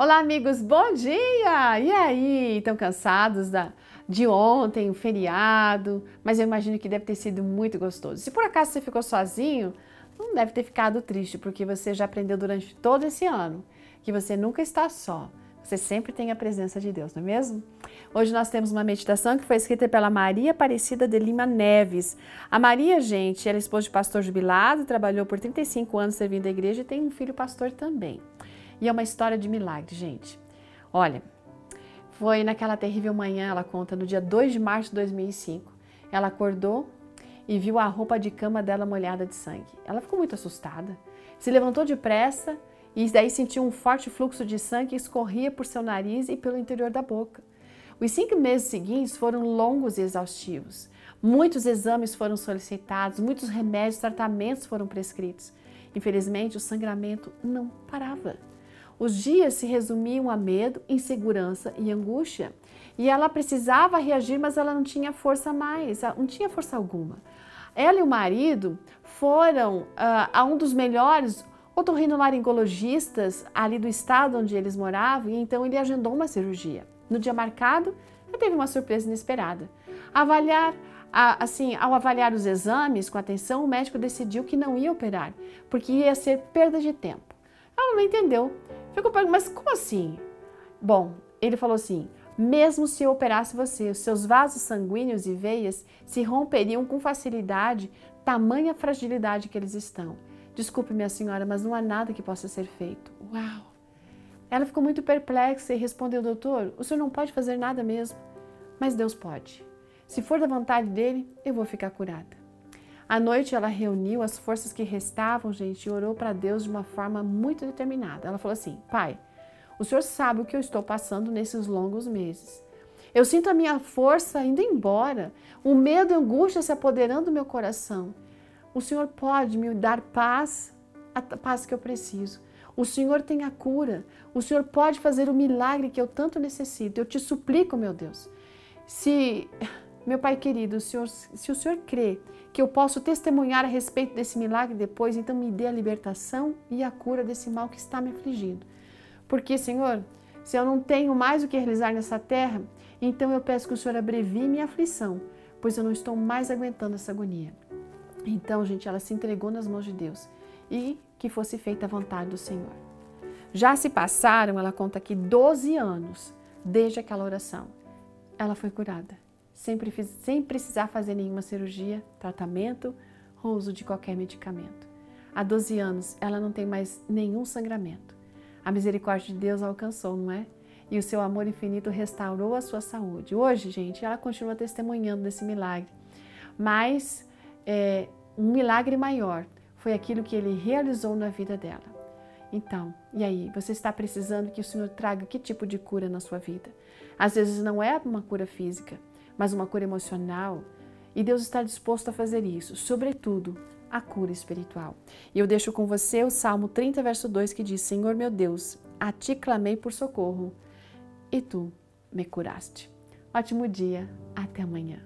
Olá, amigos, bom dia! E aí, estão cansados da, de ontem, o feriado? Mas eu imagino que deve ter sido muito gostoso. Se por acaso você ficou sozinho, não deve ter ficado triste, porque você já aprendeu durante todo esse ano que você nunca está só. Você sempre tem a presença de Deus, não é mesmo? Hoje nós temos uma meditação que foi escrita pela Maria Aparecida de Lima Neves. A Maria, gente, ela é esposa de pastor jubilado, trabalhou por 35 anos servindo a igreja e tem um filho pastor também. E é uma história de milagre, gente. Olha, foi naquela terrível manhã, ela conta, no dia 2 de março de 2005. Ela acordou e viu a roupa de cama dela molhada de sangue. Ela ficou muito assustada. Se levantou depressa e daí sentiu um forte fluxo de sangue que escorria por seu nariz e pelo interior da boca. Os cinco meses seguintes foram longos e exaustivos. Muitos exames foram solicitados, muitos remédios, tratamentos foram prescritos. Infelizmente, o sangramento não parava. Os dias se resumiam a medo, insegurança e angústia. E ela precisava reagir, mas ela não tinha força mais, não tinha força alguma. Ela e o marido foram uh, a um dos melhores otorrinolaringologistas ali do estado onde eles moravam, e então ele agendou uma cirurgia. No dia marcado, ela teve uma surpresa inesperada. Avaliar, assim, ao avaliar os exames com atenção, o médico decidiu que não ia operar, porque ia ser perda de tempo. Ela não entendeu Ficou perguntando, mas como assim? Bom, ele falou assim: mesmo se eu operasse você, os seus vasos sanguíneos e veias se romperiam com facilidade, tamanha fragilidade que eles estão. Desculpe, minha senhora, mas não há nada que possa ser feito. Uau! Ela ficou muito perplexa e respondeu: Doutor, o senhor não pode fazer nada mesmo. Mas Deus pode. Se for da vontade dele, eu vou ficar curada. À noite ela reuniu as forças que restavam, gente, e orou para Deus de uma forma muito determinada. Ela falou assim: Pai, o Senhor sabe o que eu estou passando nesses longos meses. Eu sinto a minha força indo embora, o medo e a angústia se apoderando do meu coração. O Senhor pode me dar paz, a paz que eu preciso. O Senhor tem a cura. O Senhor pode fazer o milagre que eu tanto necessito. Eu te suplico, meu Deus. Se meu Pai querido, se o Senhor crê que eu posso testemunhar a respeito desse milagre depois, então me dê a libertação e a cura desse mal que está me afligindo. Porque, Senhor, se eu não tenho mais o que realizar nessa terra, então eu peço que o Senhor abrevie minha aflição, pois eu não estou mais aguentando essa agonia. Então, gente, ela se entregou nas mãos de Deus e que fosse feita a vontade do Senhor. Já se passaram, ela conta aqui, 12 anos desde aquela oração. Ela foi curada sem, sem precisar fazer nenhuma cirurgia, tratamento ou uso de qualquer medicamento. Há 12 anos, ela não tem mais nenhum sangramento. A misericórdia de Deus alcançou, não é? E o seu amor infinito restaurou a sua saúde. Hoje, gente, ela continua testemunhando desse milagre. Mas é, um milagre maior foi aquilo que ele realizou na vida dela. Então, e aí, você está precisando que o Senhor traga que tipo de cura na sua vida? Às vezes não é uma cura física, mas uma cura emocional. E Deus está disposto a fazer isso, sobretudo a cura espiritual. E eu deixo com você o Salmo 30, verso 2, que diz: Senhor meu Deus, a ti clamei por socorro, e tu me curaste. Ótimo dia, até amanhã.